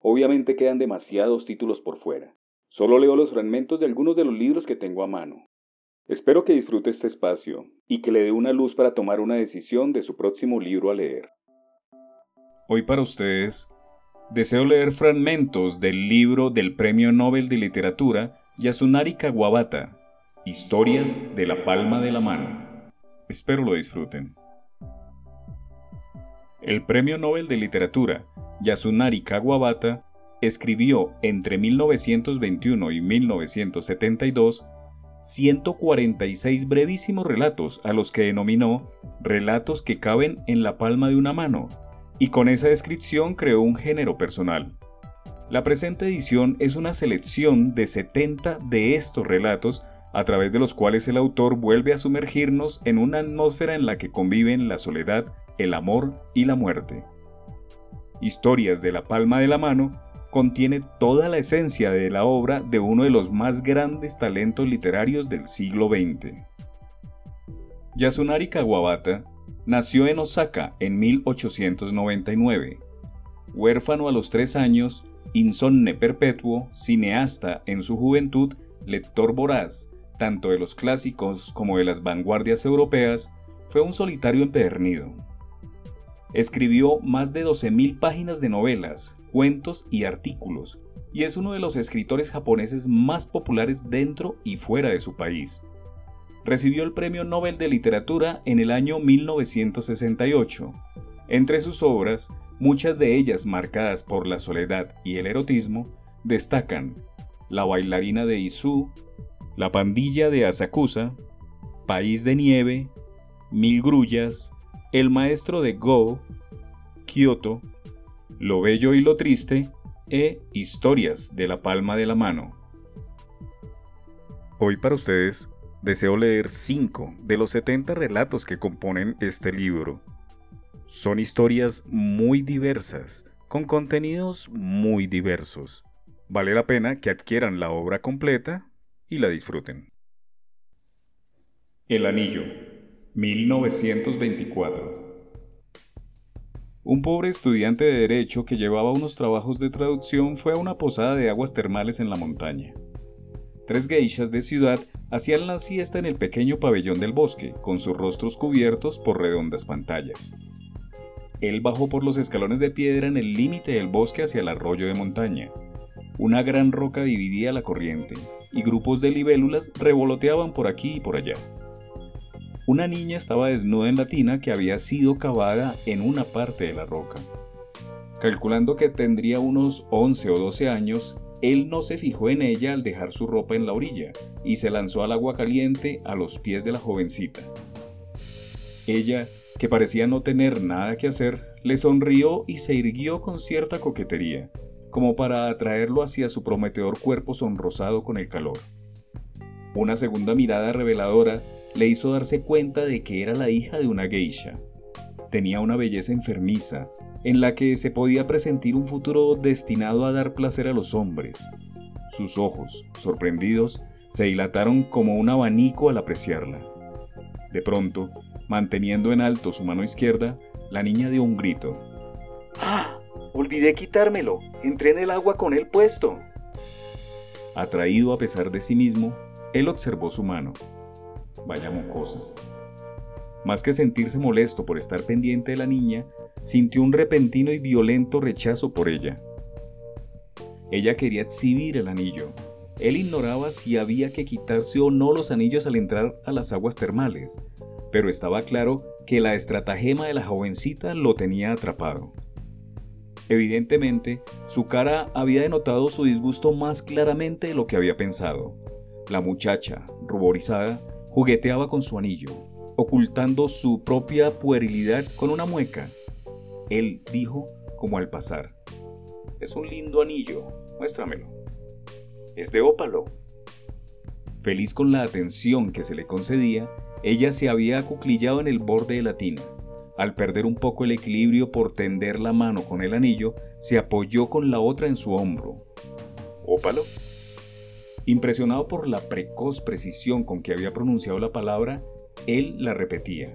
Obviamente quedan demasiados títulos por fuera. Solo leo los fragmentos de algunos de los libros que tengo a mano. Espero que disfrute este espacio y que le dé una luz para tomar una decisión de su próximo libro a leer. Hoy para ustedes, deseo leer fragmentos del libro del Premio Nobel de Literatura Yasunari Kawabata, Historias de la Palma de la Mano. Espero lo disfruten. El Premio Nobel de Literatura Yasunari Kawabata escribió entre 1921 y 1972 146 brevísimos relatos a los que denominó relatos que caben en la palma de una mano, y con esa descripción creó un género personal. La presente edición es una selección de 70 de estos relatos a través de los cuales el autor vuelve a sumergirnos en una atmósfera en la que conviven la soledad, el amor y la muerte. Historias de la palma de la mano contiene toda la esencia de la obra de uno de los más grandes talentos literarios del siglo XX. Yasunari Kawabata nació en Osaka en 1899. Huérfano a los tres años, insomne perpetuo, cineasta en su juventud, lector voraz, tanto de los clásicos como de las vanguardias europeas, fue un solitario empedernido. Escribió más de 12.000 páginas de novelas, cuentos y artículos, y es uno de los escritores japoneses más populares dentro y fuera de su país. Recibió el Premio Nobel de Literatura en el año 1968. Entre sus obras, muchas de ellas marcadas por la soledad y el erotismo, destacan La bailarina de Izu, La pandilla de Asakusa, País de nieve, Mil grullas, el maestro de Go, Kyoto, Lo bello y lo triste e Historias de la palma de la mano. Hoy para ustedes deseo leer 5 de los 70 relatos que componen este libro. Son historias muy diversas, con contenidos muy diversos. Vale la pena que adquieran la obra completa y la disfruten. El Anillo 1924. Un pobre estudiante de derecho que llevaba unos trabajos de traducción fue a una posada de aguas termales en la montaña. Tres geishas de ciudad hacían la siesta en el pequeño pabellón del bosque, con sus rostros cubiertos por redondas pantallas. Él bajó por los escalones de piedra en el límite del bosque hacia el arroyo de montaña. Una gran roca dividía la corriente, y grupos de libélulas revoloteaban por aquí y por allá. Una niña estaba desnuda en la tina que había sido cavada en una parte de la roca. Calculando que tendría unos 11 o 12 años, él no se fijó en ella al dejar su ropa en la orilla y se lanzó al agua caliente a los pies de la jovencita. Ella, que parecía no tener nada que hacer, le sonrió y se irguió con cierta coquetería, como para atraerlo hacia su prometedor cuerpo sonrosado con el calor. Una segunda mirada reveladora le hizo darse cuenta de que era la hija de una geisha. Tenía una belleza enfermiza, en la que se podía presentir un futuro destinado a dar placer a los hombres. Sus ojos, sorprendidos, se dilataron como un abanico al apreciarla. De pronto, manteniendo en alto su mano izquierda, la niña dio un grito. ¡Ah! Olvidé quitármelo. Entré en el agua con él puesto. Atraído a pesar de sí mismo, él observó su mano vaya mocosa. Más que sentirse molesto por estar pendiente de la niña, sintió un repentino y violento rechazo por ella. Ella quería exhibir el anillo. Él ignoraba si había que quitarse o no los anillos al entrar a las aguas termales, pero estaba claro que la estratagema de la jovencita lo tenía atrapado. Evidentemente, su cara había denotado su disgusto más claramente de lo que había pensado. La muchacha, ruborizada, jugueteaba con su anillo, ocultando su propia puerilidad con una mueca. Él dijo como al pasar, Es un lindo anillo. Muéstramelo. Es de ópalo. Feliz con la atención que se le concedía, ella se había acuclillado en el borde de la tina. Al perder un poco el equilibrio por tender la mano con el anillo, se apoyó con la otra en su hombro. ¿Ópalo? Impresionado por la precoz precisión con que había pronunciado la palabra, él la repetía.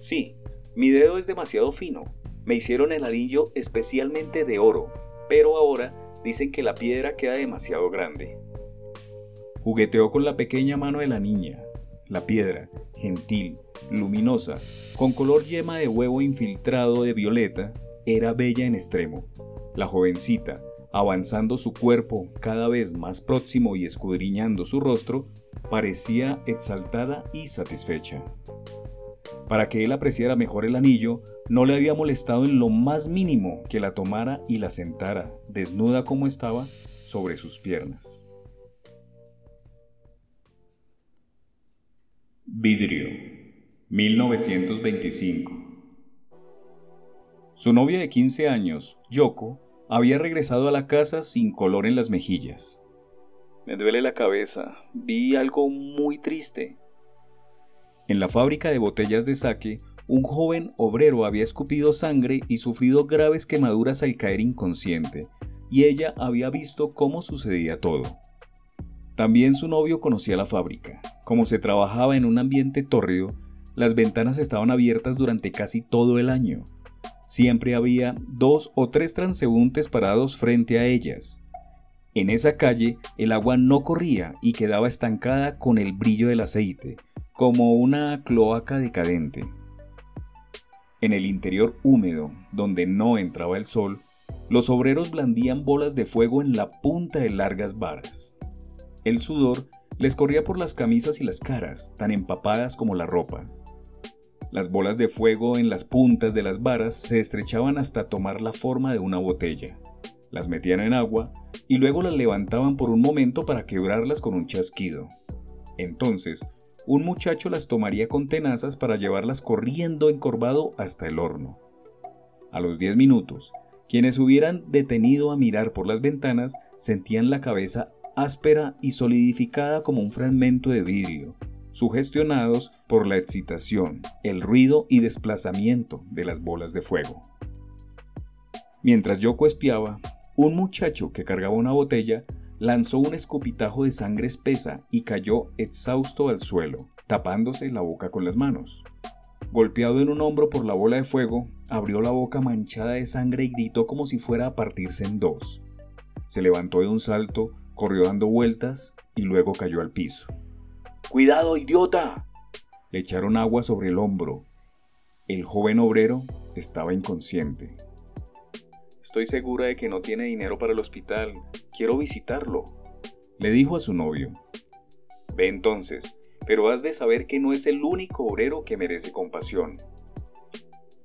Sí, mi dedo es demasiado fino. Me hicieron el anillo especialmente de oro, pero ahora dicen que la piedra queda demasiado grande. Jugueteó con la pequeña mano de la niña. La piedra, gentil, luminosa, con color yema de huevo infiltrado de violeta, era bella en extremo. La jovencita, avanzando su cuerpo cada vez más próximo y escudriñando su rostro, parecía exaltada y satisfecha. Para que él apreciara mejor el anillo, no le había molestado en lo más mínimo que la tomara y la sentara, desnuda como estaba, sobre sus piernas. Vidrio, 1925. Su novia de 15 años, Yoko, había regresado a la casa sin color en las mejillas. Me duele la cabeza. Vi algo muy triste. En la fábrica de botellas de saque, un joven obrero había escupido sangre y sufrido graves quemaduras al caer inconsciente, y ella había visto cómo sucedía todo. También su novio conocía la fábrica. Como se trabajaba en un ambiente tórrido, las ventanas estaban abiertas durante casi todo el año. Siempre había dos o tres transeúntes parados frente a ellas. En esa calle el agua no corría y quedaba estancada con el brillo del aceite, como una cloaca decadente. En el interior húmedo, donde no entraba el sol, los obreros blandían bolas de fuego en la punta de largas varas. El sudor les corría por las camisas y las caras, tan empapadas como la ropa. Las bolas de fuego en las puntas de las varas se estrechaban hasta tomar la forma de una botella. Las metían en agua y luego las levantaban por un momento para quebrarlas con un chasquido. Entonces, un muchacho las tomaría con tenazas para llevarlas corriendo encorvado hasta el horno. A los 10 minutos, quienes hubieran detenido a mirar por las ventanas sentían la cabeza áspera y solidificada como un fragmento de vidrio, sugestionados por la excitación, el ruido y desplazamiento de las bolas de fuego. Mientras Yoko espiaba, un muchacho que cargaba una botella lanzó un escupitajo de sangre espesa y cayó exhausto al suelo, tapándose la boca con las manos. Golpeado en un hombro por la bola de fuego, abrió la boca manchada de sangre y gritó como si fuera a partirse en dos. Se levantó de un salto, corrió dando vueltas y luego cayó al piso. ¡Cuidado, idiota! Le echaron agua sobre el hombro. El joven obrero estaba inconsciente. Estoy segura de que no tiene dinero para el hospital. Quiero visitarlo. Le dijo a su novio. Ve entonces, pero has de saber que no es el único obrero que merece compasión.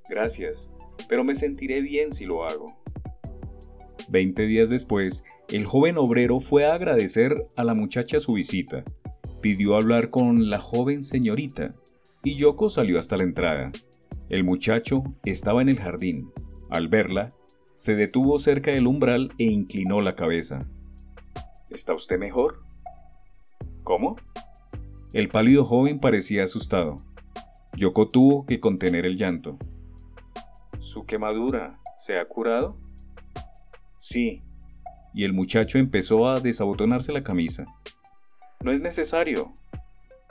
Gracias, pero me sentiré bien si lo hago. Veinte días después, el joven obrero fue a agradecer a la muchacha su visita. Pidió hablar con la joven señorita y Yoko salió hasta la entrada. El muchacho estaba en el jardín. Al verla, se detuvo cerca del umbral e inclinó la cabeza. ¿Está usted mejor? ¿Cómo? El pálido joven parecía asustado. Yoko tuvo que contener el llanto. ¿Su quemadura se ha curado? Sí. Y el muchacho empezó a desabotonarse la camisa. No es necesario.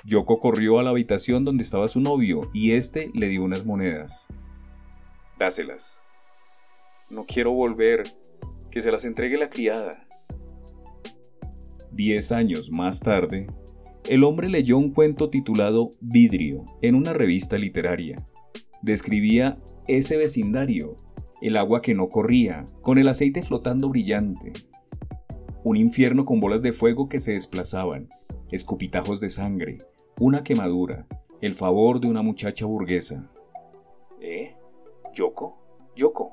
Yoko corrió a la habitación donde estaba su novio y éste le dio unas monedas. Dáselas. No quiero volver. Que se las entregue la criada. Diez años más tarde, el hombre leyó un cuento titulado Vidrio en una revista literaria. Describía ese vecindario, el agua que no corría, con el aceite flotando brillante. Un infierno con bolas de fuego que se desplazaban, escupitajos de sangre, una quemadura, el favor de una muchacha burguesa. ¿Eh? ¿Yoko? ¿Yoko?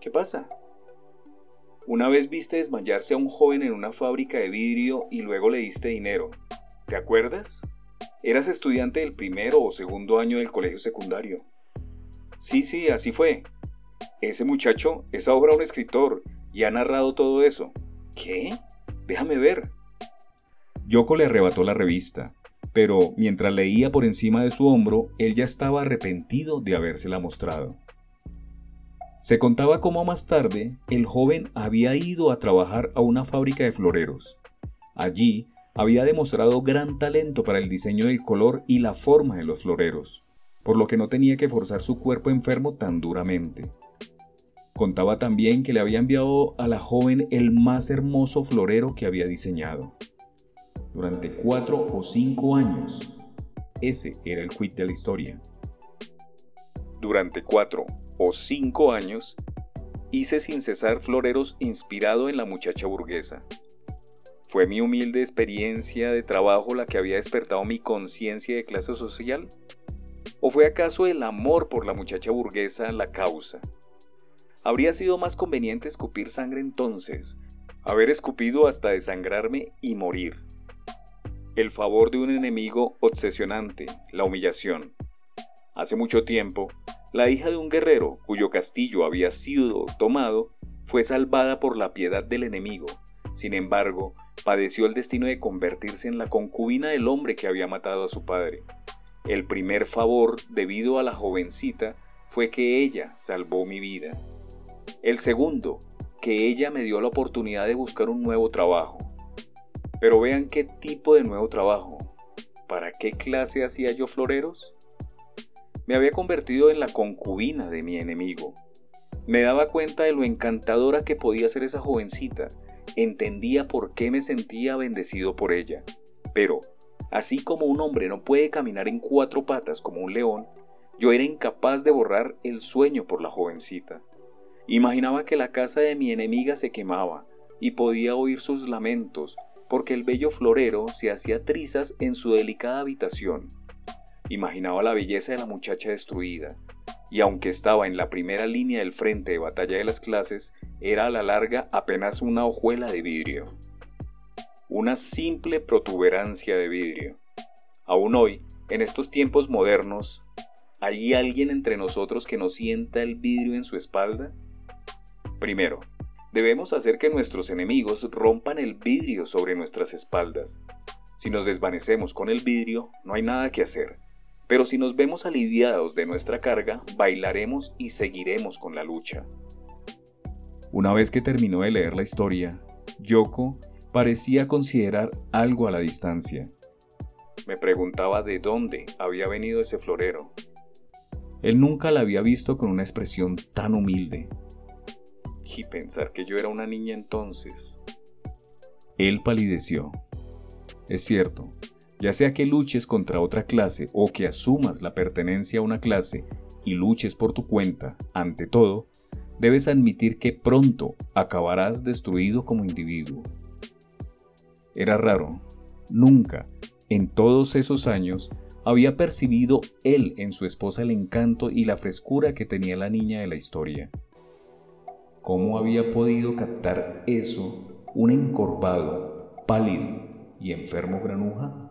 ¿Qué pasa? Una vez viste desmayarse a un joven en una fábrica de vidrio y luego le diste dinero. ¿Te acuerdas? Eras estudiante del primero o segundo año del colegio secundario. Sí, sí, así fue. Ese muchacho es ahora un escritor y ha narrado todo eso. ¿Qué? Déjame ver. Yoko le arrebató la revista, pero mientras leía por encima de su hombro, él ya estaba arrepentido de habérsela mostrado. Se contaba cómo más tarde el joven había ido a trabajar a una fábrica de floreros. Allí había demostrado gran talento para el diseño del color y la forma de los floreros, por lo que no tenía que forzar su cuerpo enfermo tan duramente. Contaba también que le había enviado a la joven el más hermoso florero que había diseñado. Durante cuatro o cinco años. Ese era el quid de la historia. Durante cuatro o cinco años, hice sin cesar floreros inspirado en la muchacha burguesa. ¿Fue mi humilde experiencia de trabajo la que había despertado mi conciencia de clase social? ¿O fue acaso el amor por la muchacha burguesa la causa? Habría sido más conveniente escupir sangre entonces, haber escupido hasta desangrarme y morir. El favor de un enemigo obsesionante, la humillación. Hace mucho tiempo, la hija de un guerrero cuyo castillo había sido tomado fue salvada por la piedad del enemigo. Sin embargo, padeció el destino de convertirse en la concubina del hombre que había matado a su padre. El primer favor debido a la jovencita fue que ella salvó mi vida. El segundo, que ella me dio la oportunidad de buscar un nuevo trabajo. Pero vean qué tipo de nuevo trabajo. ¿Para qué clase hacía yo floreros? Me había convertido en la concubina de mi enemigo. Me daba cuenta de lo encantadora que podía ser esa jovencita entendía por qué me sentía bendecido por ella. Pero, así como un hombre no puede caminar en cuatro patas como un león, yo era incapaz de borrar el sueño por la jovencita. Imaginaba que la casa de mi enemiga se quemaba y podía oír sus lamentos porque el bello florero se hacía trizas en su delicada habitación. Imaginaba la belleza de la muchacha destruida, y aunque estaba en la primera línea del frente de batalla de las clases, era a la larga apenas una hojuela de vidrio. Una simple protuberancia de vidrio. Aún hoy, en estos tiempos modernos, ¿hay alguien entre nosotros que no sienta el vidrio en su espalda? Primero, debemos hacer que nuestros enemigos rompan el vidrio sobre nuestras espaldas. Si nos desvanecemos con el vidrio, no hay nada que hacer. Pero si nos vemos aliviados de nuestra carga, bailaremos y seguiremos con la lucha. Una vez que terminó de leer la historia, Yoko parecía considerar algo a la distancia. Me preguntaba de dónde había venido ese florero. Él nunca la había visto con una expresión tan humilde. Y pensar que yo era una niña entonces. Él palideció. Es cierto, ya sea que luches contra otra clase o que asumas la pertenencia a una clase y luches por tu cuenta, ante todo, debes admitir que pronto acabarás destruido como individuo. Era raro, nunca, en todos esos años, había percibido él en su esposa el encanto y la frescura que tenía la niña de la historia. ¿Cómo había podido captar eso un encorvado, pálido y enfermo granuja?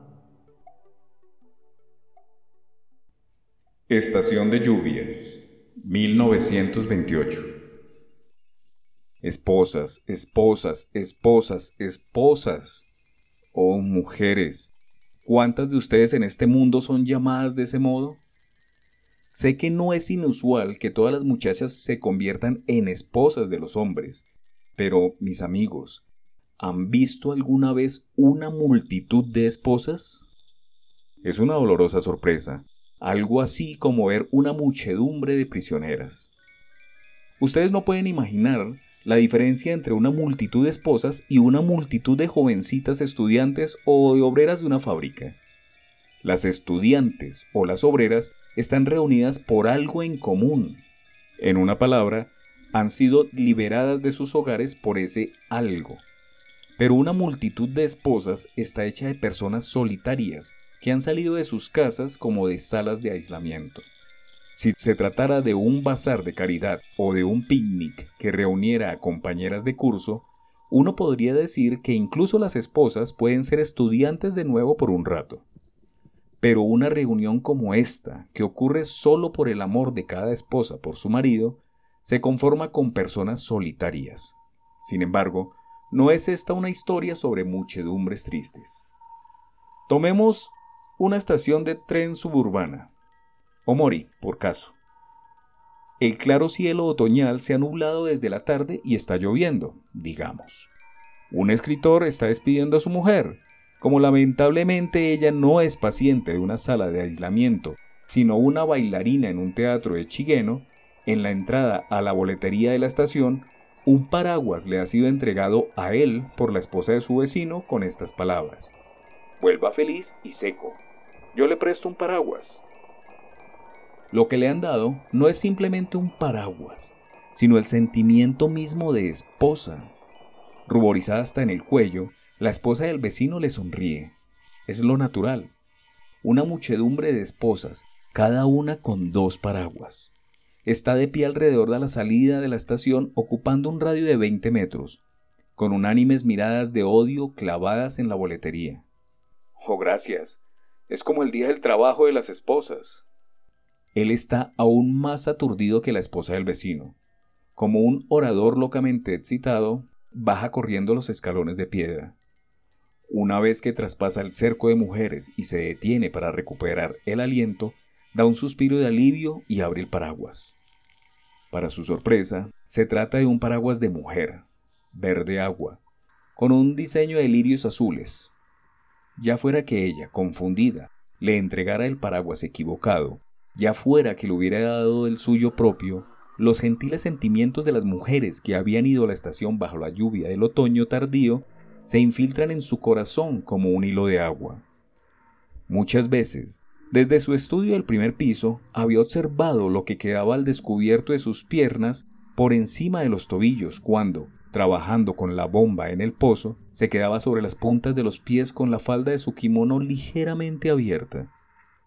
Estación de lluvias, 1928. Esposas, esposas, esposas, esposas. Oh, mujeres, ¿cuántas de ustedes en este mundo son llamadas de ese modo? Sé que no es inusual que todas las muchachas se conviertan en esposas de los hombres, pero, mis amigos, ¿han visto alguna vez una multitud de esposas? Es una dolorosa sorpresa algo así como ver una muchedumbre de prisioneras. Ustedes no pueden imaginar la diferencia entre una multitud de esposas y una multitud de jovencitas estudiantes o de obreras de una fábrica. Las estudiantes o las obreras están reunidas por algo en común. En una palabra, han sido liberadas de sus hogares por ese algo. Pero una multitud de esposas está hecha de personas solitarias que han salido de sus casas como de salas de aislamiento. Si se tratara de un bazar de caridad o de un picnic que reuniera a compañeras de curso, uno podría decir que incluso las esposas pueden ser estudiantes de nuevo por un rato. Pero una reunión como esta, que ocurre solo por el amor de cada esposa por su marido, se conforma con personas solitarias, Sin embargo, no es esta una historia sobre muchedumbres tristes. Tomemos una estación de tren suburbana, Omori, por caso. El claro cielo otoñal se ha nublado desde la tarde y está lloviendo, digamos. Un escritor está despidiendo a su mujer. Como lamentablemente ella no es paciente de una sala de aislamiento, sino una bailarina en un teatro de Chigueno, en la entrada a la boletería de la estación, un paraguas le ha sido entregado a él por la esposa de su vecino con estas palabras. Vuelva feliz y seco. Yo le presto un paraguas. Lo que le han dado no es simplemente un paraguas, sino el sentimiento mismo de esposa. Ruborizada hasta en el cuello, la esposa del vecino le sonríe. Es lo natural. Una muchedumbre de esposas, cada una con dos paraguas. Está de pie alrededor de la salida de la estación ocupando un radio de 20 metros, con unánimes miradas de odio clavadas en la boletería. Oh, gracias. Es como el día del trabajo de las esposas. Él está aún más aturdido que la esposa del vecino. Como un orador locamente excitado, baja corriendo los escalones de piedra. Una vez que traspasa el cerco de mujeres y se detiene para recuperar el aliento, da un suspiro de alivio y abre el paraguas. Para su sorpresa, se trata de un paraguas de mujer, verde agua, con un diseño de lirios azules. Ya fuera que ella, confundida, le entregara el paraguas equivocado, ya fuera que le hubiera dado el suyo propio, los gentiles sentimientos de las mujeres que habían ido a la estación bajo la lluvia del otoño tardío se infiltran en su corazón como un hilo de agua. Muchas veces, desde su estudio del primer piso, había observado lo que quedaba al descubierto de sus piernas por encima de los tobillos cuando, trabajando con la bomba en el pozo, se quedaba sobre las puntas de los pies con la falda de su kimono ligeramente abierta.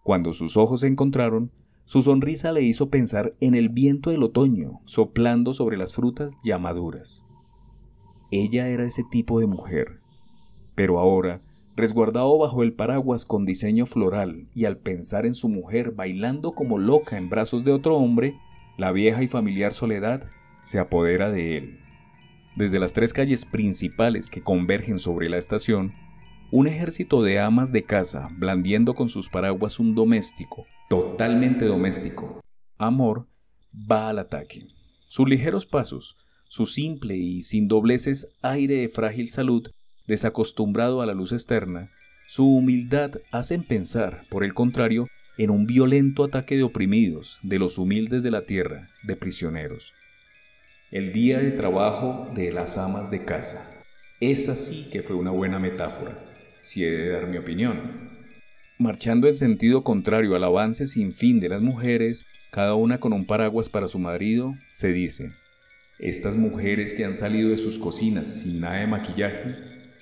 Cuando sus ojos se encontraron, su sonrisa le hizo pensar en el viento del otoño soplando sobre las frutas ya maduras. Ella era ese tipo de mujer. Pero ahora, resguardado bajo el paraguas con diseño floral y al pensar en su mujer bailando como loca en brazos de otro hombre, la vieja y familiar soledad se apodera de él. Desde las tres calles principales que convergen sobre la estación, un ejército de amas de casa blandiendo con sus paraguas un doméstico, totalmente doméstico, amor, va al ataque. Sus ligeros pasos, su simple y sin dobleces aire de frágil salud, desacostumbrado a la luz externa, su humildad hacen pensar, por el contrario, en un violento ataque de oprimidos, de los humildes de la tierra, de prisioneros. El día de trabajo de las amas de casa. Esa sí que fue una buena metáfora, si he de dar mi opinión. Marchando en sentido contrario al avance sin fin de las mujeres, cada una con un paraguas para su marido, se dice, estas mujeres que han salido de sus cocinas sin nada de maquillaje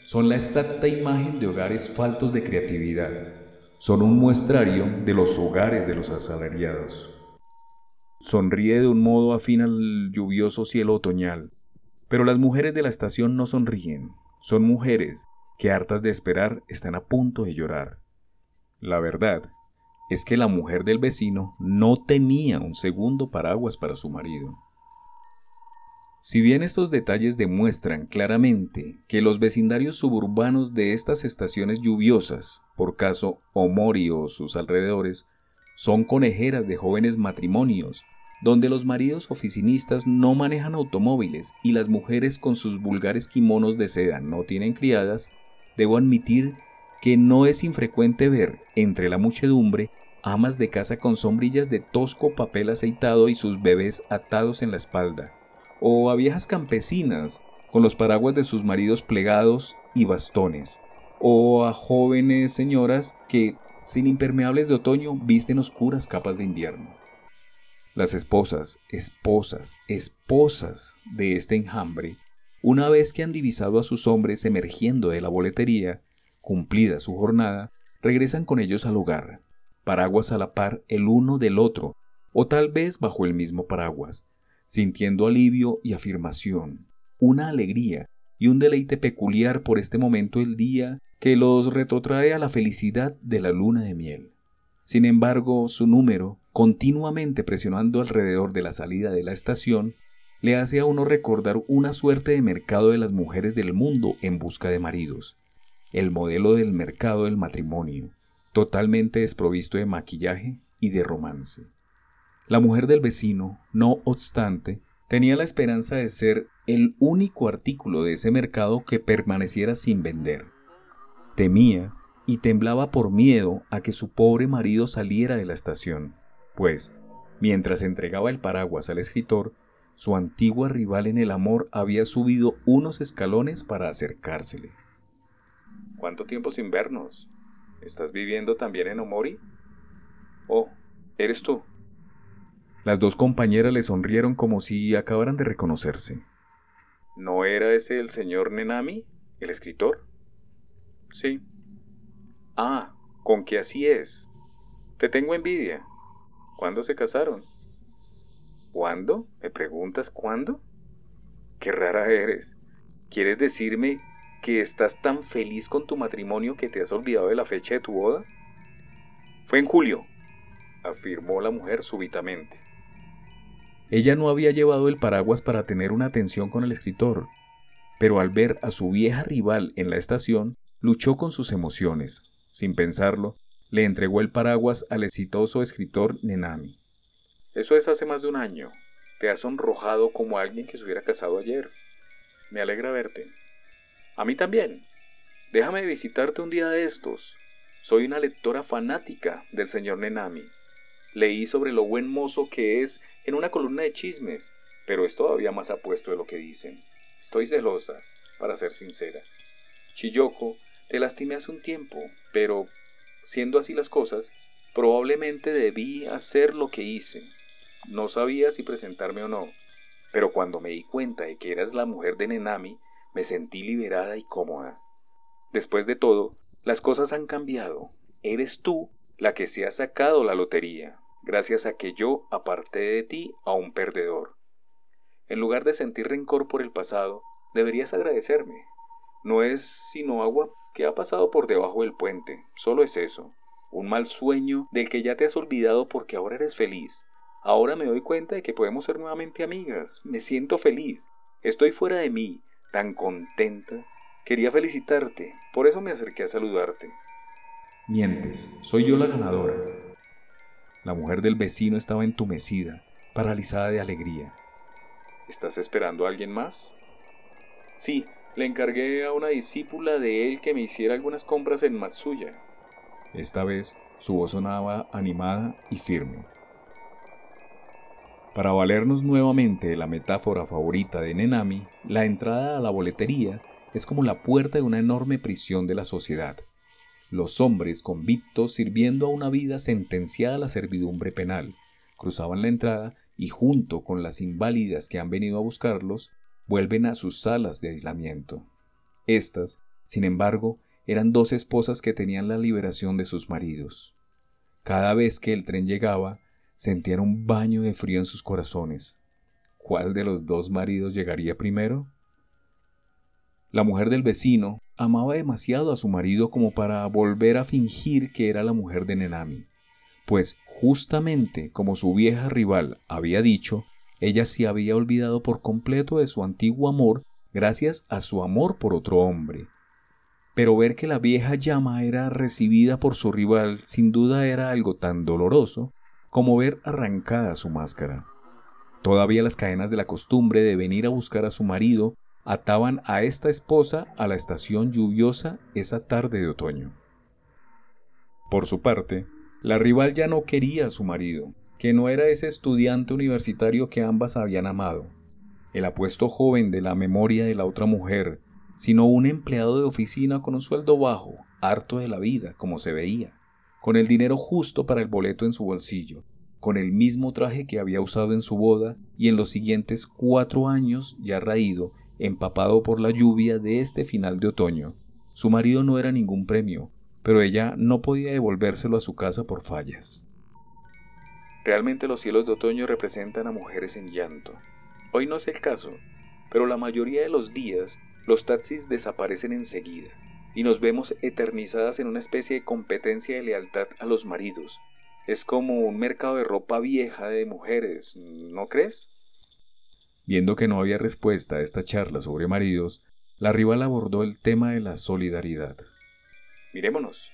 son la exacta imagen de hogares faltos de creatividad. Son un muestrario de los hogares de los asalariados. Sonríe de un modo afín al lluvioso cielo otoñal, pero las mujeres de la estación no sonríen. Son mujeres que hartas de esperar están a punto de llorar. La verdad es que la mujer del vecino no tenía un segundo paraguas para su marido. Si bien estos detalles demuestran claramente que los vecindarios suburbanos de estas estaciones lluviosas, por caso Omori o sus alrededores, son conejeras de jóvenes matrimonios, donde los maridos oficinistas no manejan automóviles y las mujeres con sus vulgares kimonos de seda no tienen criadas, debo admitir que no es infrecuente ver entre la muchedumbre amas de casa con sombrillas de tosco papel aceitado y sus bebés atados en la espalda, o a viejas campesinas con los paraguas de sus maridos plegados y bastones, o a jóvenes señoras que, sin impermeables de otoño, visten oscuras capas de invierno. Las esposas, esposas, esposas de este enjambre, una vez que han divisado a sus hombres emergiendo de la boletería, cumplida su jornada, regresan con ellos al hogar, paraguas a la par el uno del otro, o tal vez bajo el mismo paraguas, sintiendo alivio y afirmación, una alegría y un deleite peculiar por este momento del día que los retrotrae a la felicidad de la luna de miel. Sin embargo, su número, continuamente presionando alrededor de la salida de la estación, le hace a uno recordar una suerte de mercado de las mujeres del mundo en busca de maridos, el modelo del mercado del matrimonio, totalmente desprovisto de maquillaje y de romance. La mujer del vecino, no obstante, tenía la esperanza de ser el único artículo de ese mercado que permaneciera sin vender. Temía y temblaba por miedo a que su pobre marido saliera de la estación, pues, mientras entregaba el paraguas al escritor, su antigua rival en el amor había subido unos escalones para acercársele. ¿Cuánto tiempo sin vernos? ¿Estás viviendo también en Omori? Oh, eres tú. Las dos compañeras le sonrieron como si acabaran de reconocerse. ¿No era ese el señor Nenami, el escritor? Sí. Ah, con que así es. Te tengo envidia. ¿Cuándo se casaron? ¿Cuándo? ¿Me preguntas cuándo? Qué rara eres. ¿Quieres decirme que estás tan feliz con tu matrimonio que te has olvidado de la fecha de tu boda? Fue en julio, afirmó la mujer súbitamente. Ella no había llevado el paraguas para tener una atención con el escritor, pero al ver a su vieja rival en la estación, luchó con sus emociones. Sin pensarlo, le entregó el paraguas al exitoso escritor Nenami. Eso es hace más de un año. Te has sonrojado como alguien que se hubiera casado ayer. Me alegra verte. A mí también. Déjame visitarte un día de estos. Soy una lectora fanática del señor Nenami. Leí sobre lo buen mozo que es en una columna de chismes, pero es todavía más apuesto de lo que dicen. Estoy celosa, para ser sincera. Chiyoko, te lastimé hace un tiempo, pero, siendo así las cosas, probablemente debí hacer lo que hice. No sabía si presentarme o no, pero cuando me di cuenta de que eras la mujer de Nenami, me sentí liberada y cómoda. Después de todo, las cosas han cambiado. Eres tú la que se ha sacado la lotería, gracias a que yo aparté de ti a un perdedor. En lugar de sentir rencor por el pasado, deberías agradecerme. No es sino agua que ha pasado por debajo del puente, solo es eso, un mal sueño del que ya te has olvidado porque ahora eres feliz, Ahora me doy cuenta de que podemos ser nuevamente amigas. Me siento feliz. Estoy fuera de mí, tan contenta. Quería felicitarte, por eso me acerqué a saludarte. Mientes, soy yo la ganadora. La mujer del vecino estaba entumecida, paralizada de alegría. ¿Estás esperando a alguien más? Sí, le encargué a una discípula de él que me hiciera algunas compras en Matsuya. Esta vez su voz sonaba animada y firme. Para valernos nuevamente de la metáfora favorita de Nenami, la entrada a la boletería es como la puerta de una enorme prisión de la sociedad. Los hombres convictos sirviendo a una vida sentenciada a la servidumbre penal cruzaban la entrada y junto con las inválidas que han venido a buscarlos, vuelven a sus salas de aislamiento. Estas, sin embargo, eran dos esposas que tenían la liberación de sus maridos. Cada vez que el tren llegaba, sentían un baño de frío en sus corazones. ¿Cuál de los dos maridos llegaría primero? La mujer del vecino amaba demasiado a su marido como para volver a fingir que era la mujer de Nenami, pues justamente como su vieja rival había dicho, ella se había olvidado por completo de su antiguo amor gracias a su amor por otro hombre. Pero ver que la vieja llama era recibida por su rival sin duda era algo tan doloroso como ver arrancada su máscara. Todavía las cadenas de la costumbre de venir a buscar a su marido ataban a esta esposa a la estación lluviosa esa tarde de otoño. Por su parte, la rival ya no quería a su marido, que no era ese estudiante universitario que ambas habían amado, el apuesto joven de la memoria de la otra mujer, sino un empleado de oficina con un sueldo bajo, harto de la vida, como se veía con el dinero justo para el boleto en su bolsillo, con el mismo traje que había usado en su boda y en los siguientes cuatro años ya raído, empapado por la lluvia de este final de otoño. Su marido no era ningún premio, pero ella no podía devolvérselo a su casa por fallas. Realmente los cielos de otoño representan a mujeres en llanto. Hoy no es el caso, pero la mayoría de los días los taxis desaparecen enseguida y nos vemos eternizadas en una especie de competencia de lealtad a los maridos. Es como un mercado de ropa vieja de mujeres, ¿no crees? Viendo que no había respuesta a esta charla sobre maridos, la rival abordó el tema de la solidaridad. Mirémonos.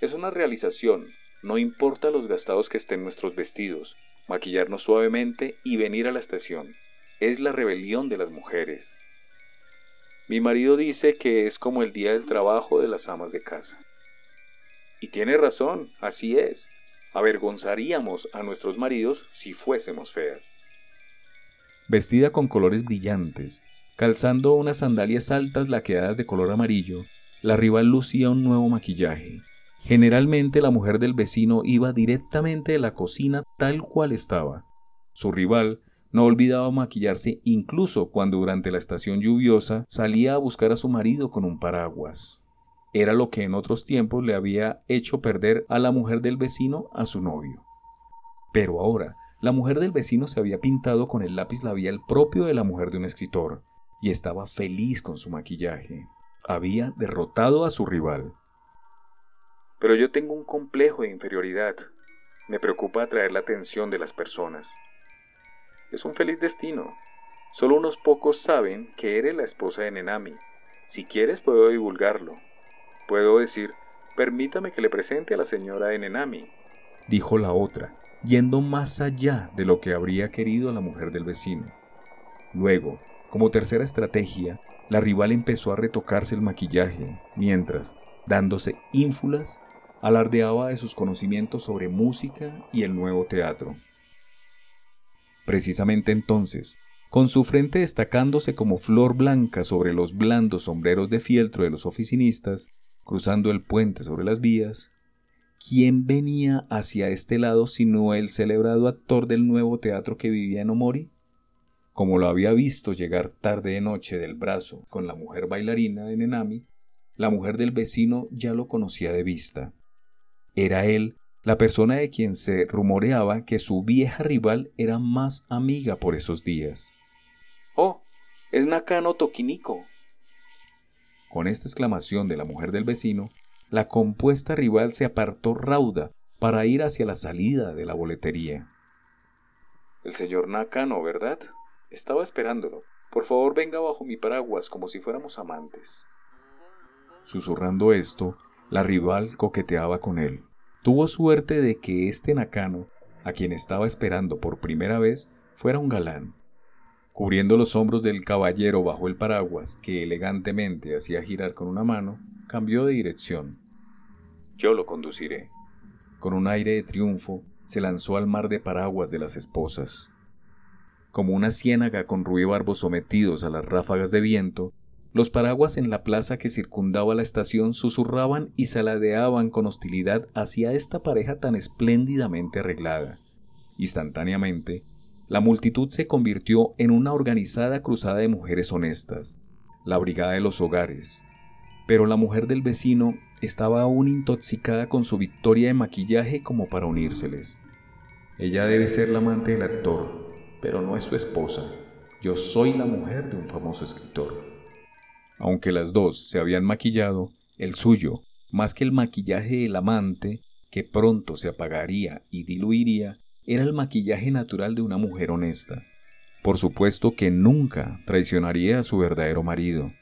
Es una realización. No importa los gastados que estén nuestros vestidos, maquillarnos suavemente y venir a la estación. Es la rebelión de las mujeres. Mi marido dice que es como el día del trabajo de las amas de casa. Y tiene razón, así es. Avergonzaríamos a nuestros maridos si fuésemos feas. Vestida con colores brillantes, calzando unas sandalias altas laqueadas de color amarillo, la rival lucía un nuevo maquillaje. Generalmente la mujer del vecino iba directamente de la cocina tal cual estaba. Su rival no olvidaba maquillarse incluso cuando durante la estación lluviosa salía a buscar a su marido con un paraguas. Era lo que en otros tiempos le había hecho perder a la mujer del vecino a su novio. Pero ahora, la mujer del vecino se había pintado con el lápiz labial propio de la mujer de un escritor, y estaba feliz con su maquillaje. Había derrotado a su rival. Pero yo tengo un complejo de inferioridad. Me preocupa atraer la atención de las personas. Es un feliz destino. Solo unos pocos saben que eres la esposa de Nenami. Si quieres puedo divulgarlo. Puedo decir, permítame que le presente a la señora de Nenami. Dijo la otra, yendo más allá de lo que habría querido la mujer del vecino. Luego, como tercera estrategia, la rival empezó a retocarse el maquillaje, mientras, dándose ínfulas, alardeaba de sus conocimientos sobre música y el nuevo teatro. Precisamente entonces, con su frente destacándose como flor blanca sobre los blandos sombreros de fieltro de los oficinistas, cruzando el puente sobre las vías, ¿quién venía hacia este lado sino el celebrado actor del nuevo teatro que vivía en Omori? Como lo había visto llegar tarde de noche del brazo con la mujer bailarina de Nenami, la mujer del vecino ya lo conocía de vista. Era él la persona de quien se rumoreaba que su vieja rival era más amiga por esos días. Oh, es Nakano Tokiniko. Con esta exclamación de la mujer del vecino, la compuesta rival se apartó rauda para ir hacia la salida de la boletería. El señor Nakano, ¿verdad? Estaba esperándolo. Por favor, venga bajo mi paraguas como si fuéramos amantes. Susurrando esto, la rival coqueteaba con él. Tuvo suerte de que este Nakano, a quien estaba esperando por primera vez, fuera un galán. Cubriendo los hombros del caballero bajo el paraguas que elegantemente hacía girar con una mano, cambió de dirección. Yo lo conduciré. Con un aire de triunfo, se lanzó al mar de paraguas de las esposas. Como una ciénaga con ruibarbos sometidos a las ráfagas de viento, los paraguas en la plaza que circundaba la estación susurraban y saladeaban con hostilidad hacia esta pareja tan espléndidamente arreglada. Instantáneamente, la multitud se convirtió en una organizada cruzada de mujeres honestas, la brigada de los hogares. Pero la mujer del vecino estaba aún intoxicada con su victoria de maquillaje como para unírseles. Ella debe ser la amante del actor, pero no es su esposa. Yo soy la mujer de un famoso escritor. Aunque las dos se habían maquillado, el suyo, más que el maquillaje del amante, que pronto se apagaría y diluiría, era el maquillaje natural de una mujer honesta. Por supuesto que nunca traicionaría a su verdadero marido.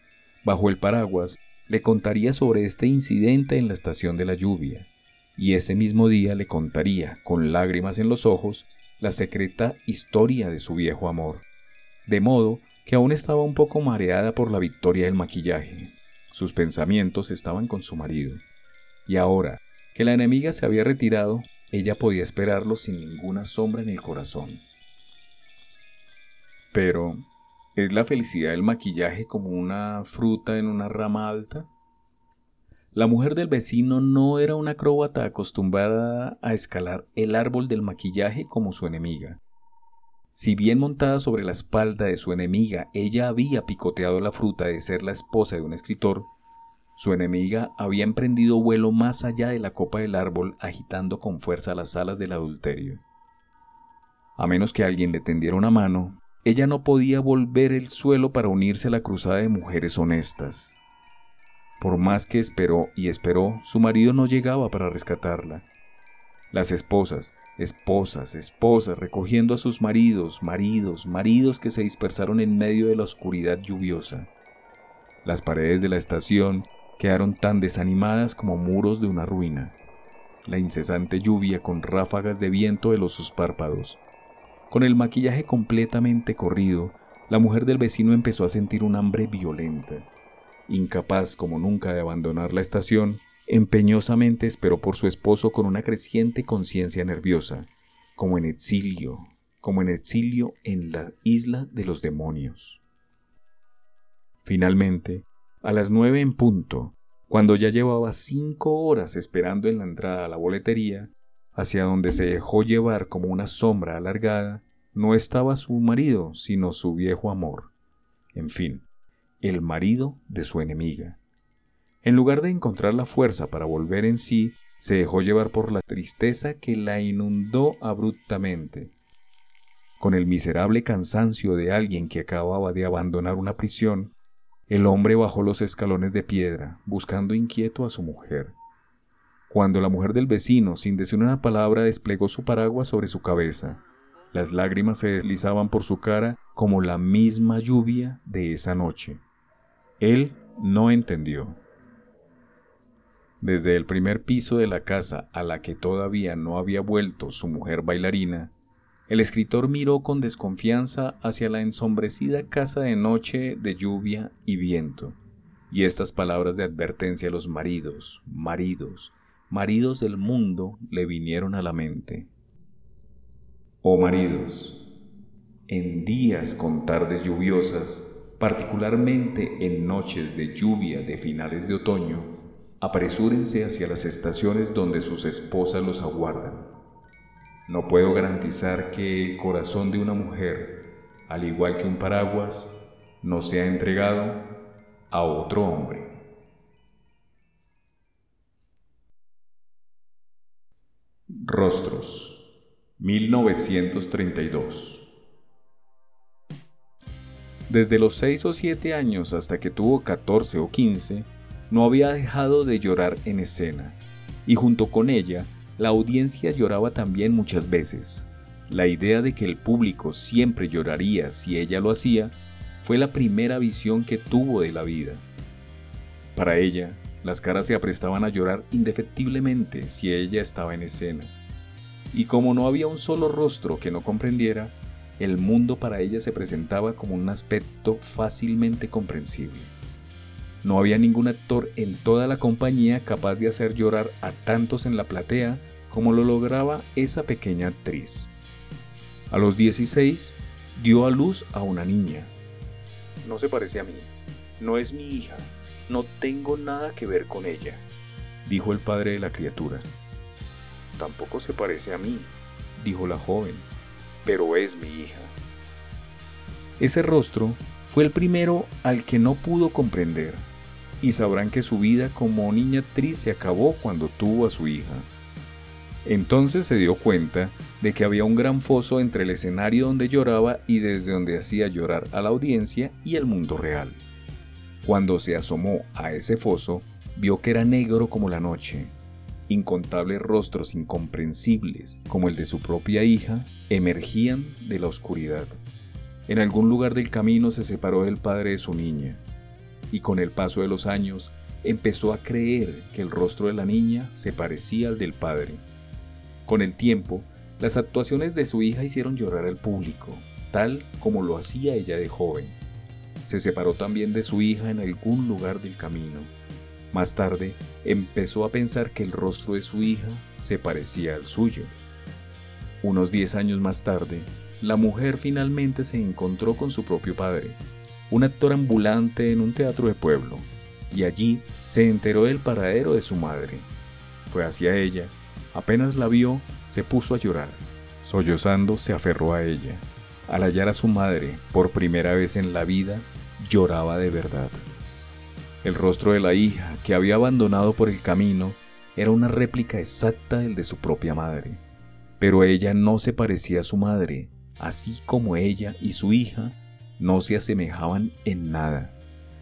Bajo el paraguas, le contaría sobre este incidente en la estación de la lluvia, y ese mismo día le contaría, con lágrimas en los ojos, la secreta historia de su viejo amor. De modo que aún estaba un poco mareada por la victoria del maquillaje. Sus pensamientos estaban con su marido. Y ahora que la enemiga se había retirado, ella podía esperarlo sin ninguna sombra en el corazón. Pero, ¿es la felicidad del maquillaje como una fruta en una rama alta? La mujer del vecino no era una acróbata acostumbrada a escalar el árbol del maquillaje como su enemiga. Si bien montada sobre la espalda de su enemiga, ella había picoteado la fruta de ser la esposa de un escritor, su enemiga había emprendido vuelo más allá de la copa del árbol, agitando con fuerza las alas del adulterio. A menos que alguien le tendiera una mano, ella no podía volver el suelo para unirse a la cruzada de mujeres honestas. Por más que esperó y esperó, su marido no llegaba para rescatarla. Las esposas, esposas, esposas recogiendo a sus maridos, maridos, maridos que se dispersaron en medio de la oscuridad lluviosa. Las paredes de la estación quedaron tan desanimadas como muros de una ruina. La incesante lluvia con ráfagas de viento de los sus párpados. Con el maquillaje completamente corrido, la mujer del vecino empezó a sentir un hambre violenta. Incapaz como nunca de abandonar la estación, empeñosamente esperó por su esposo con una creciente conciencia nerviosa, como en exilio, como en exilio en la isla de los demonios. Finalmente, a las nueve en punto, cuando ya llevaba cinco horas esperando en la entrada a la boletería, hacia donde se dejó llevar como una sombra alargada, no estaba su marido, sino su viejo amor. En fin, el marido de su enemiga. En lugar de encontrar la fuerza para volver en sí, se dejó llevar por la tristeza que la inundó abruptamente. Con el miserable cansancio de alguien que acababa de abandonar una prisión, el hombre bajó los escalones de piedra, buscando inquieto a su mujer. Cuando la mujer del vecino, sin decir una palabra, desplegó su paraguas sobre su cabeza, las lágrimas se deslizaban por su cara como la misma lluvia de esa noche. Él no entendió. Desde el primer piso de la casa a la que todavía no había vuelto su mujer bailarina, el escritor miró con desconfianza hacia la ensombrecida casa de noche de lluvia y viento, y estas palabras de advertencia a los maridos, maridos, maridos del mundo le vinieron a la mente. Oh maridos, en días con tardes lluviosas, particularmente en noches de lluvia de finales de otoño, apresúrense hacia las estaciones donde sus esposas los aguardan. No puedo garantizar que el corazón de una mujer, al igual que un paraguas, no sea entregado a otro hombre. Rostros, 1932 Desde los seis o siete años hasta que tuvo 14 o 15, no había dejado de llorar en escena, y junto con ella, la audiencia lloraba también muchas veces. La idea de que el público siempre lloraría si ella lo hacía fue la primera visión que tuvo de la vida. Para ella, las caras se aprestaban a llorar indefectiblemente si ella estaba en escena. Y como no había un solo rostro que no comprendiera, el mundo para ella se presentaba como un aspecto fácilmente comprensible. No había ningún actor en toda la compañía capaz de hacer llorar a tantos en la platea como lo lograba esa pequeña actriz. A los 16 dio a luz a una niña. No se parece a mí, no es mi hija, no tengo nada que ver con ella, dijo el padre de la criatura. Tampoco se parece a mí, dijo la joven, pero es mi hija. Ese rostro fue el primero al que no pudo comprender y sabrán que su vida como niña actriz se acabó cuando tuvo a su hija. Entonces se dio cuenta de que había un gran foso entre el escenario donde lloraba y desde donde hacía llorar a la audiencia y el mundo real. Cuando se asomó a ese foso, vio que era negro como la noche. Incontables rostros incomprensibles, como el de su propia hija, emergían de la oscuridad. En algún lugar del camino se separó del padre de su niña y con el paso de los años empezó a creer que el rostro de la niña se parecía al del padre. Con el tiempo, las actuaciones de su hija hicieron llorar al público, tal como lo hacía ella de joven. Se separó también de su hija en algún lugar del camino. Más tarde, empezó a pensar que el rostro de su hija se parecía al suyo. Unos diez años más tarde, la mujer finalmente se encontró con su propio padre, un actor ambulante en un teatro de pueblo, y allí se enteró del paradero de su madre. Fue hacia ella, apenas la vio, se puso a llorar. Sollozando se aferró a ella. Al hallar a su madre por primera vez en la vida, lloraba de verdad. El rostro de la hija, que había abandonado por el camino, era una réplica exacta del de su propia madre. Pero ella no se parecía a su madre, así como ella y su hija no se asemejaban en nada,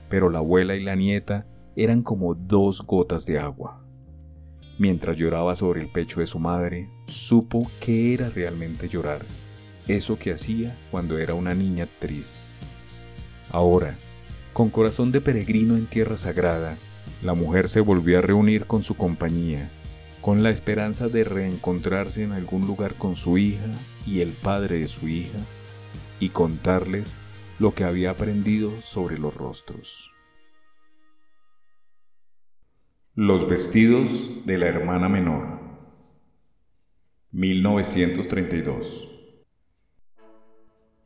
pero la abuela y la nieta eran como dos gotas de agua. Mientras lloraba sobre el pecho de su madre, supo que era realmente llorar, eso que hacía cuando era una niña actriz. Ahora, con corazón de peregrino en tierra sagrada, la mujer se volvió a reunir con su compañía, con la esperanza de reencontrarse en algún lugar con su hija y el padre de su hija, y contarles lo que había aprendido sobre los rostros. Los vestidos de la hermana menor 1932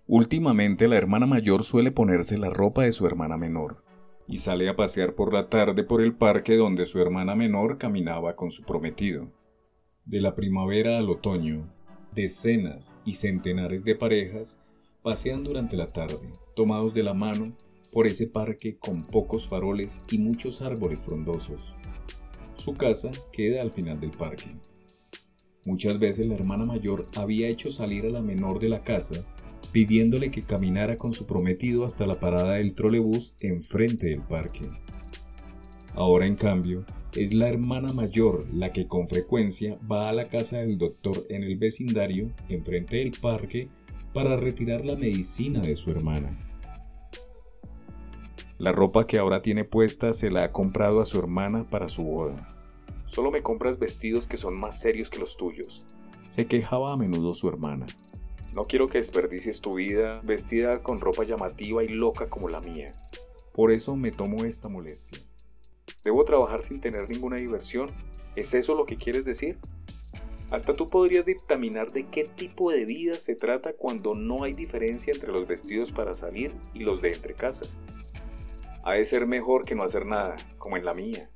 Últimamente la hermana mayor suele ponerse la ropa de su hermana menor y sale a pasear por la tarde por el parque donde su hermana menor caminaba con su prometido. De la primavera al otoño, decenas y centenares de parejas pasean durante la tarde, tomados de la mano por ese parque con pocos faroles y muchos árboles frondosos. Su casa queda al final del parque. Muchas veces la hermana mayor había hecho salir a la menor de la casa pidiéndole que caminara con su prometido hasta la parada del trolebús enfrente del parque. Ahora, en cambio, es la hermana mayor la que con frecuencia va a la casa del doctor en el vecindario, enfrente del parque, para retirar la medicina de su hermana. La ropa que ahora tiene puesta se la ha comprado a su hermana para su boda. Solo me compras vestidos que son más serios que los tuyos, se quejaba a menudo su hermana. No quiero que desperdicies tu vida vestida con ropa llamativa y loca como la mía. Por eso me tomo esta molestia. ¿Debo trabajar sin tener ninguna diversión? ¿Es eso lo que quieres decir? Hasta tú podrías dictaminar de qué tipo de vida se trata cuando no hay diferencia entre los vestidos para salir y los de entre casa. Ha de ser mejor que no hacer nada, como en la mía.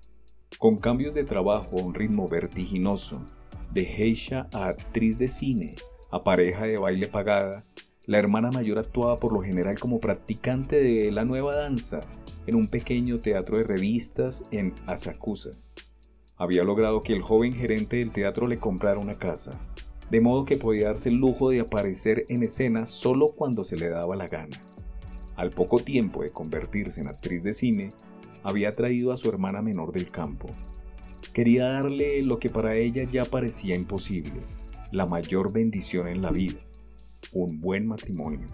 Con cambios de trabajo a un ritmo vertiginoso, de geisha a actriz de cine, a pareja de baile pagada, la hermana mayor actuaba por lo general como practicante de la nueva danza en un pequeño teatro de revistas en Asakusa. Había logrado que el joven gerente del teatro le comprara una casa, de modo que podía darse el lujo de aparecer en escena solo cuando se le daba la gana. Al poco tiempo de convertirse en actriz de cine, había traído a su hermana menor del campo. Quería darle lo que para ella ya parecía imposible, la mayor bendición en la vida, un buen matrimonio.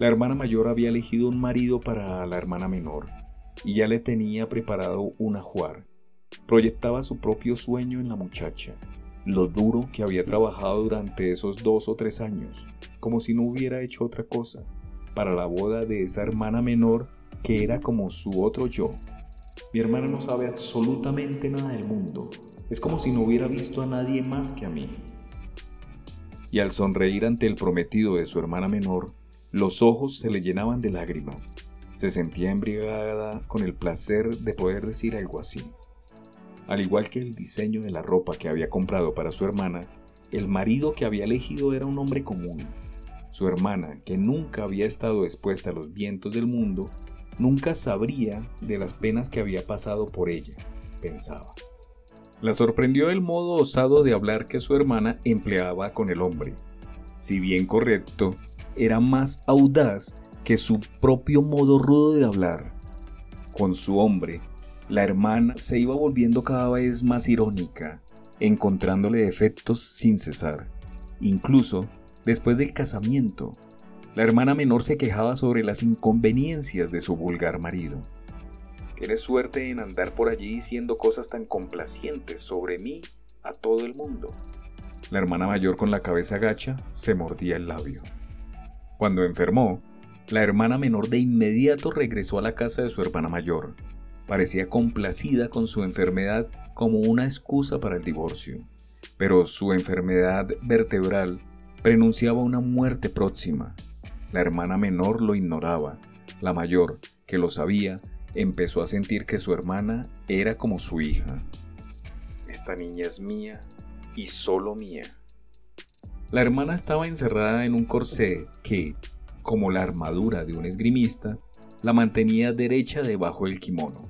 La hermana mayor había elegido un marido para la hermana menor y ya le tenía preparado un ajuar. Proyectaba su propio sueño en la muchacha, lo duro que había trabajado durante esos dos o tres años, como si no hubiera hecho otra cosa, para la boda de esa hermana menor que era como su otro yo. Mi hermana no sabe absolutamente nada del mundo, es como si no hubiera visto a nadie más que a mí y al sonreír ante el prometido de su hermana menor, los ojos se le llenaban de lágrimas. Se sentía embriagada con el placer de poder decir algo así. Al igual que el diseño de la ropa que había comprado para su hermana, el marido que había elegido era un hombre común. Su hermana, que nunca había estado expuesta a los vientos del mundo, nunca sabría de las penas que había pasado por ella, pensaba. La sorprendió el modo osado de hablar que su hermana empleaba con el hombre. Si bien correcto, era más audaz que su propio modo rudo de hablar. Con su hombre, la hermana se iba volviendo cada vez más irónica, encontrándole defectos sin cesar. Incluso, después del casamiento, la hermana menor se quejaba sobre las inconveniencias de su vulgar marido. Tienes suerte en andar por allí diciendo cosas tan complacientes sobre mí a todo el mundo. La hermana mayor con la cabeza gacha se mordía el labio. Cuando enfermó, la hermana menor de inmediato regresó a la casa de su hermana mayor. Parecía complacida con su enfermedad como una excusa para el divorcio, pero su enfermedad vertebral prenunciaba una muerte próxima. La hermana menor lo ignoraba. La mayor, que lo sabía, empezó a sentir que su hermana era como su hija. Esta niña es mía y solo mía. La hermana estaba encerrada en un corsé que, como la armadura de un esgrimista, la mantenía derecha debajo del kimono.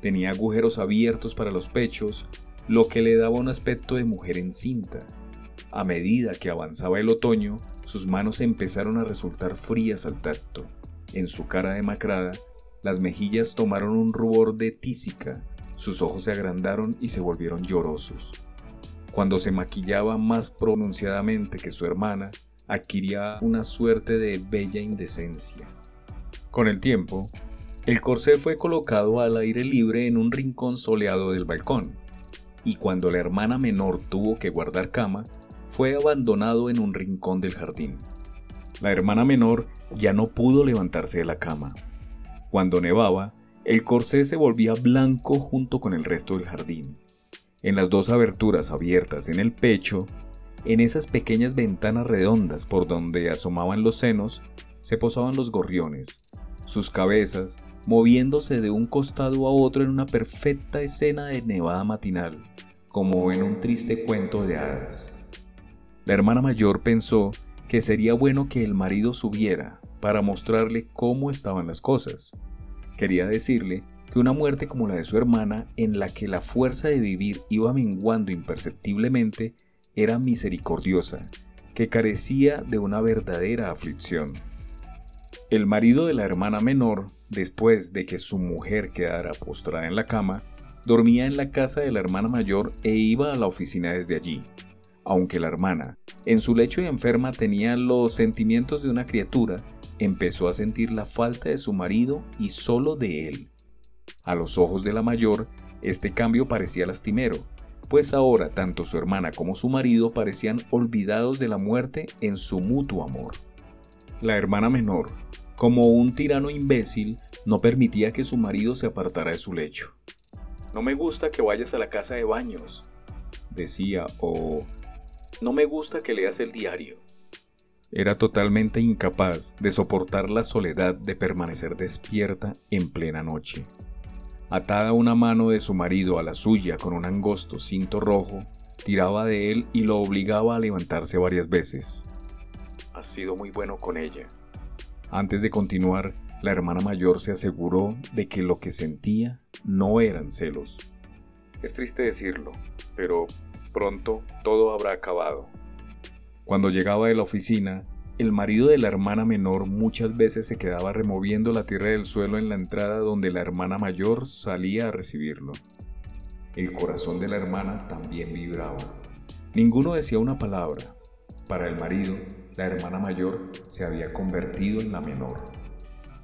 Tenía agujeros abiertos para los pechos, lo que le daba un aspecto de mujer encinta. A medida que avanzaba el otoño, sus manos empezaron a resultar frías al tacto. En su cara demacrada las mejillas tomaron un rubor de tísica sus ojos se agrandaron y se volvieron llorosos. Cuando se maquillaba más pronunciadamente que su hermana, adquiría una suerte de bella indecencia. Con el tiempo, el corsé fue colocado al aire libre en un rincón soleado del balcón, y cuando la hermana menor tuvo que guardar cama, fue abandonado en un rincón del jardín. La hermana menor ya no pudo levantarse de la cama. Cuando nevaba, el corsé se volvía blanco junto con el resto del jardín. En las dos aberturas abiertas en el pecho, en esas pequeñas ventanas redondas por donde asomaban los senos, se posaban los gorriones, sus cabezas moviéndose de un costado a otro en una perfecta escena de nevada matinal, como en un triste cuento de hadas. La hermana mayor pensó que sería bueno que el marido subiera para mostrarle cómo estaban las cosas. Quería decirle que una muerte como la de su hermana, en la que la fuerza de vivir iba menguando imperceptiblemente, era misericordiosa, que carecía de una verdadera aflicción. El marido de la hermana menor, después de que su mujer quedara postrada en la cama, dormía en la casa de la hermana mayor e iba a la oficina desde allí. Aunque la hermana, en su lecho de enferma, tenía los sentimientos de una criatura, empezó a sentir la falta de su marido y solo de él. A los ojos de la mayor, este cambio parecía lastimero, pues ahora tanto su hermana como su marido parecían olvidados de la muerte en su mutuo amor. La hermana menor, como un tirano imbécil, no permitía que su marido se apartara de su lecho. No me gusta que vayas a la casa de baños, decía, o no me gusta que leas el diario. Era totalmente incapaz de soportar la soledad de permanecer despierta en plena noche. Atada una mano de su marido a la suya con un angosto cinto rojo, tiraba de él y lo obligaba a levantarse varias veces. Has sido muy bueno con ella. Antes de continuar, la hermana mayor se aseguró de que lo que sentía no eran celos. Es triste decirlo, pero pronto todo habrá acabado. Cuando llegaba de la oficina, el marido de la hermana menor muchas veces se quedaba removiendo la tierra del suelo en la entrada donde la hermana mayor salía a recibirlo. El corazón de la hermana también vibraba. Ninguno decía una palabra. Para el marido, la hermana mayor se había convertido en la menor.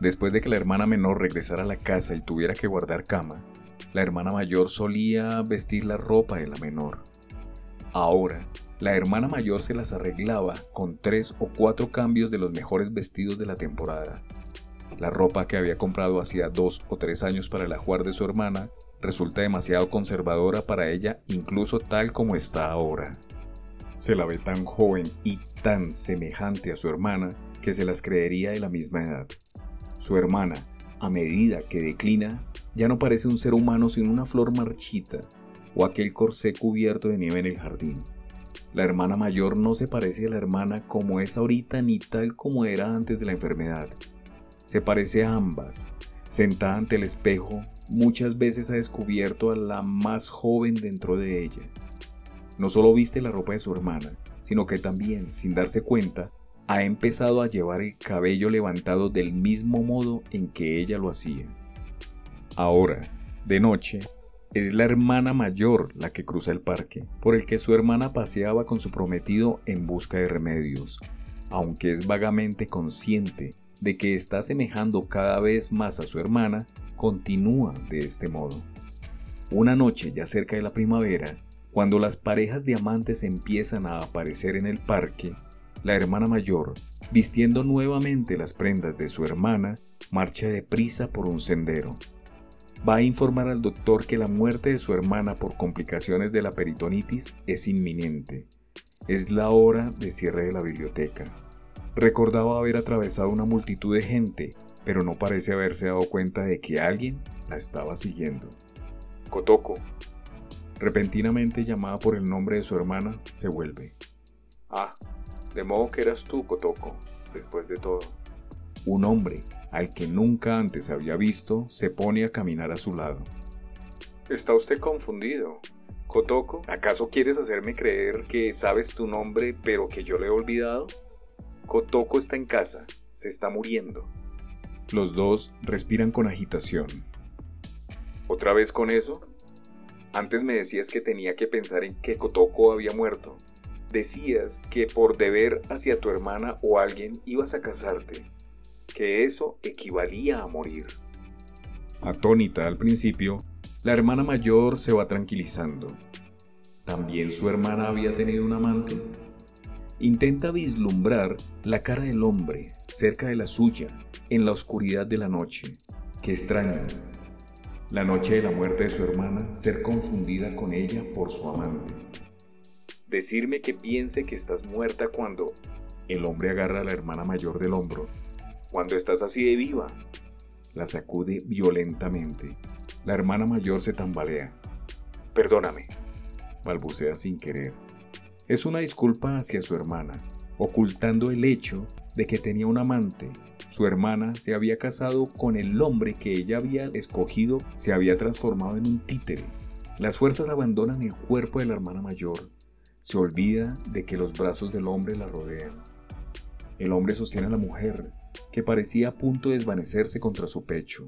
Después de que la hermana menor regresara a la casa y tuviera que guardar cama, la hermana mayor solía vestir la ropa de la menor. Ahora, la hermana mayor se las arreglaba con tres o cuatro cambios de los mejores vestidos de la temporada. La ropa que había comprado hacía dos o tres años para el ajuar de su hermana resulta demasiado conservadora para ella incluso tal como está ahora. Se la ve tan joven y tan semejante a su hermana que se las creería de la misma edad. Su hermana, a medida que declina, ya no parece un ser humano sino una flor marchita o aquel corsé cubierto de nieve en el jardín. La hermana mayor no se parece a la hermana como es ahorita ni tal como era antes de la enfermedad. Se parece a ambas. Sentada ante el espejo, muchas veces ha descubierto a la más joven dentro de ella. No solo viste la ropa de su hermana, sino que también, sin darse cuenta, ha empezado a llevar el cabello levantado del mismo modo en que ella lo hacía. Ahora, de noche, es la hermana mayor la que cruza el parque, por el que su hermana paseaba con su prometido en busca de remedios, aunque es vagamente consciente de que está semejando cada vez más a su hermana, continúa de este modo. Una noche ya cerca de la primavera, cuando las parejas de amantes empiezan a aparecer en el parque, la hermana mayor, vistiendo nuevamente las prendas de su hermana, marcha deprisa por un sendero va a informar al doctor que la muerte de su hermana por complicaciones de la peritonitis es inminente. Es la hora de cierre de la biblioteca. Recordaba haber atravesado una multitud de gente, pero no parece haberse dado cuenta de que alguien la estaba siguiendo. Kotoko. Repentinamente llamada por el nombre de su hermana, se vuelve. Ah, de modo que eras tú, Kotoko, después de todo. Un hombre, al que nunca antes había visto, se pone a caminar a su lado. Está usted confundido. Kotoko, ¿acaso quieres hacerme creer que sabes tu nombre pero que yo le he olvidado? Kotoko está en casa, se está muriendo. Los dos respiran con agitación. ¿Otra vez con eso? Antes me decías que tenía que pensar en que Kotoko había muerto. Decías que por deber hacia tu hermana o alguien ibas a casarte, que eso equivalía a morir. Atónita al principio, la hermana mayor se va tranquilizando. ¿También su hermana había tenido un amante? Intenta vislumbrar la cara del hombre cerca de la suya en la oscuridad de la noche. Qué extraño. La noche de la muerte de su hermana, ser confundida con ella por su amante. Decirme que piense que estás muerta cuando el hombre agarra a la hermana mayor del hombro. Cuando estás así de viva. La sacude violentamente. La hermana mayor se tambalea. Perdóname, balbucea sin querer. Es una disculpa hacia su hermana, ocultando el hecho de que tenía un amante. Su hermana se había casado con el hombre que ella había escogido, se había transformado en un títere. Las fuerzas abandonan el cuerpo de la hermana mayor. Se olvida de que los brazos del hombre la rodean. El hombre sostiene a la mujer, que parecía a punto de desvanecerse contra su pecho.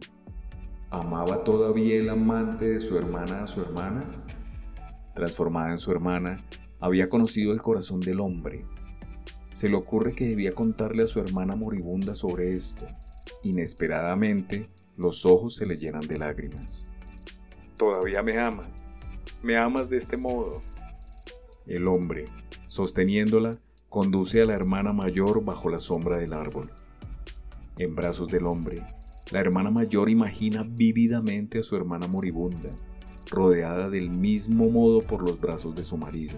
¿Amaba todavía el amante de su hermana a su hermana? Transformada en su hermana, había conocido el corazón del hombre. Se le ocurre que debía contarle a su hermana moribunda sobre esto. Inesperadamente, los ojos se le llenan de lágrimas. Todavía me amas. Me amas de este modo. El hombre, sosteniéndola, conduce a la hermana mayor bajo la sombra del árbol. En brazos del hombre, la hermana mayor imagina vívidamente a su hermana moribunda, rodeada del mismo modo por los brazos de su marido.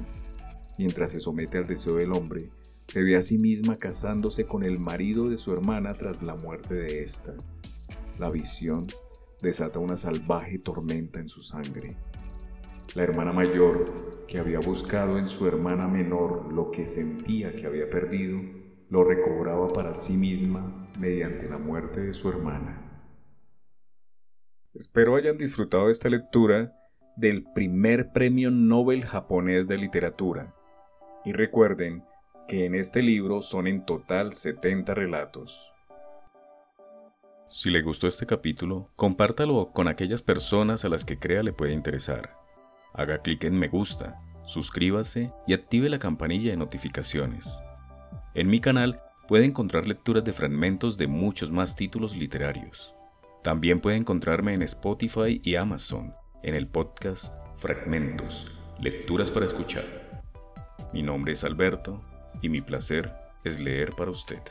Mientras se somete al deseo del hombre, se ve a sí misma casándose con el marido de su hermana tras la muerte de ésta. La visión desata una salvaje tormenta en su sangre. La hermana mayor, que había buscado en su hermana menor lo que sentía que había perdido, lo recobraba para sí misma mediante la muerte de su hermana. Espero hayan disfrutado de esta lectura del primer premio Nobel japonés de literatura, y recuerden que en este libro son en total 70 relatos. Si le gustó este capítulo, compártalo con aquellas personas a las que crea le puede interesar. Haga clic en me gusta, suscríbase y active la campanilla de notificaciones. En mi canal puede encontrar lecturas de fragmentos de muchos más títulos literarios. También puede encontrarme en Spotify y Amazon, en el podcast Fragmentos, Lecturas para Escuchar. Mi nombre es Alberto y mi placer es leer para usted.